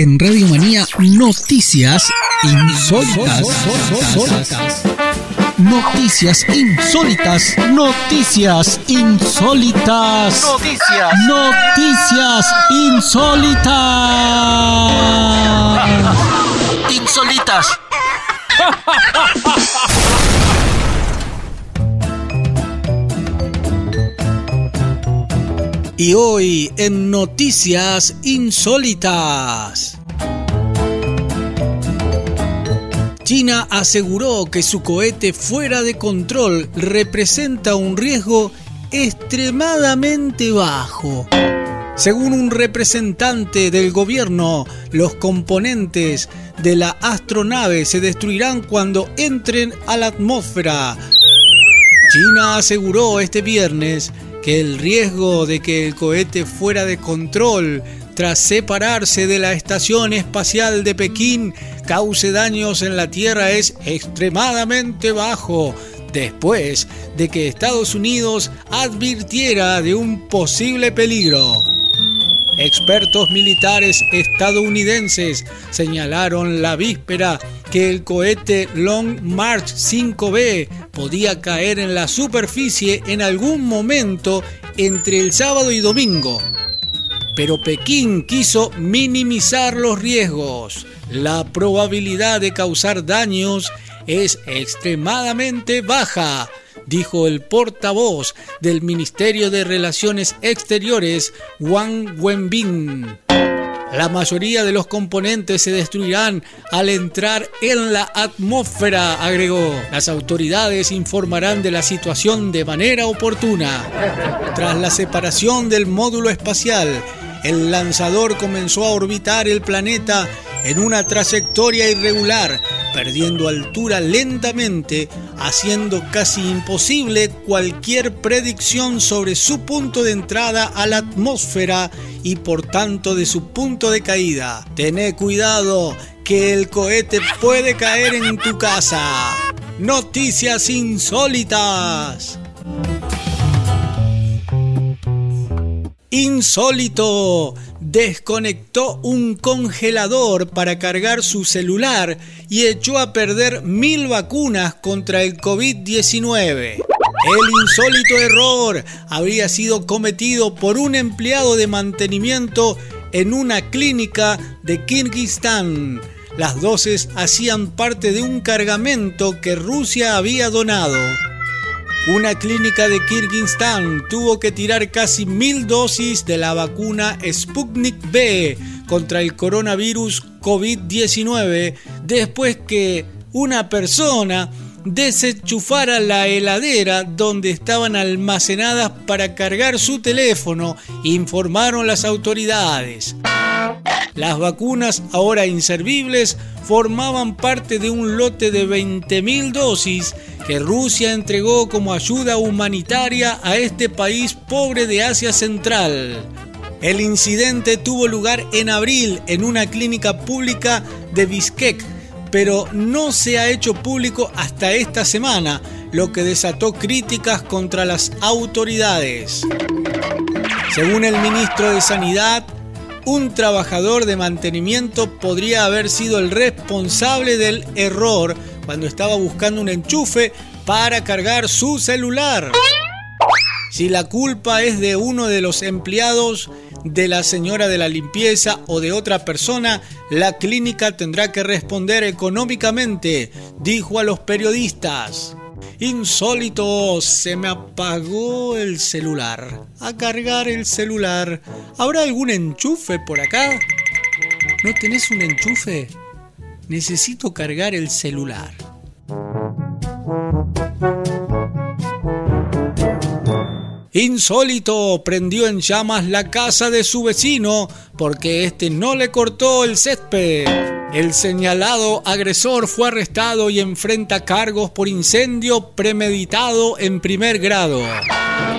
en Radio Manía noticias insólitas. Noticias insólitas, noticias insólitas, noticias, noticias insólitas, insólitas. Y hoy en Noticias Insólitas. China aseguró que su cohete fuera de control representa un riesgo extremadamente bajo. Según un representante del gobierno, los componentes de la astronave se destruirán cuando entren a la atmósfera. China aseguró este viernes que el riesgo de que el cohete fuera de control tras separarse de la Estación Espacial de Pekín cause daños en la Tierra es extremadamente bajo, después de que Estados Unidos advirtiera de un posible peligro. Expertos militares estadounidenses señalaron la víspera que el cohete Long March 5B podía caer en la superficie en algún momento entre el sábado y domingo. Pero Pekín quiso minimizar los riesgos. La probabilidad de causar daños es extremadamente baja, dijo el portavoz del Ministerio de Relaciones Exteriores, Wang Wenbin. La mayoría de los componentes se destruirán al entrar en la atmósfera, agregó. Las autoridades informarán de la situación de manera oportuna. Tras la separación del módulo espacial, el lanzador comenzó a orbitar el planeta en una trayectoria irregular, perdiendo altura lentamente, haciendo casi imposible cualquier predicción sobre su punto de entrada a la atmósfera y por tanto de su punto de caída. Tené cuidado que el cohete puede caer en tu casa. Noticias insólitas. Insólito. Desconectó un congelador para cargar su celular y echó a perder mil vacunas contra el COVID-19. El insólito error habría sido cometido por un empleado de mantenimiento en una clínica de Kirguistán. Las dosis hacían parte de un cargamento que Rusia había donado. Una clínica de Kirguistán tuvo que tirar casi mil dosis de la vacuna Sputnik B contra el coronavirus COVID-19 después que una persona desenchufara la heladera donde estaban almacenadas para cargar su teléfono, informaron las autoridades. Las vacunas, ahora inservibles, formaban parte de un lote de 20.000 dosis que Rusia entregó como ayuda humanitaria a este país pobre de Asia Central. El incidente tuvo lugar en abril en una clínica pública de Bishkek, pero no se ha hecho público hasta esta semana, lo que desató críticas contra las autoridades. Según el ministro de Sanidad, un trabajador de mantenimiento podría haber sido el responsable del error cuando estaba buscando un enchufe para cargar su celular. Si la culpa es de uno de los empleados, de la señora de la limpieza o de otra persona, la clínica tendrá que responder económicamente, dijo a los periodistas. Insólito, se me apagó el celular. A cargar el celular. ¿Habrá algún enchufe por acá? ¿No tenés un enchufe? Necesito cargar el celular. Insólito prendió en llamas la casa de su vecino porque este no le cortó el césped. El señalado agresor fue arrestado y enfrenta cargos por incendio premeditado en primer grado.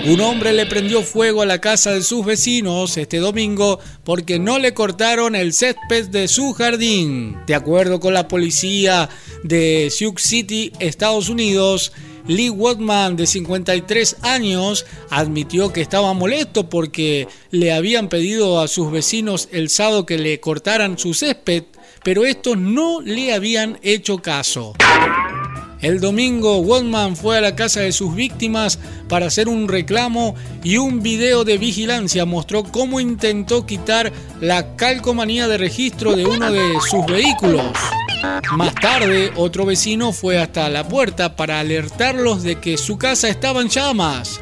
Un hombre le prendió fuego a la casa de sus vecinos este domingo porque no le cortaron el césped de su jardín. De acuerdo con la policía de Sioux City, Estados Unidos, Lee Watman, de 53 años, admitió que estaba molesto porque le habían pedido a sus vecinos el sábado que le cortaran su césped, pero estos no le habían hecho caso. El domingo, Watman fue a la casa de sus víctimas para hacer un reclamo y un video de vigilancia mostró cómo intentó quitar la calcomanía de registro de uno de sus vehículos. Más tarde, otro vecino fue hasta la puerta para alertarlos de que su casa estaba en llamas.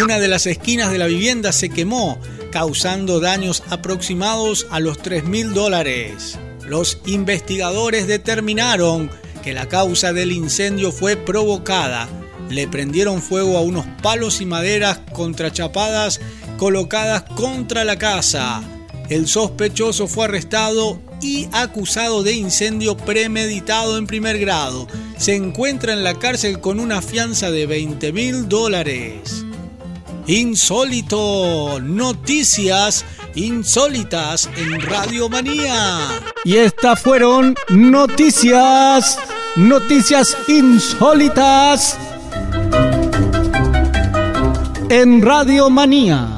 Una de las esquinas de la vivienda se quemó, causando daños aproximados a los 3 mil dólares. Los investigadores determinaron que la causa del incendio fue provocada. Le prendieron fuego a unos palos y maderas contrachapadas colocadas contra la casa. El sospechoso fue arrestado y acusado de incendio premeditado en primer grado. Se encuentra en la cárcel con una fianza de 20 mil dólares. Insólito, noticias insólitas en Radio Manía. Y estas fueron noticias, noticias insólitas en Radio Manía.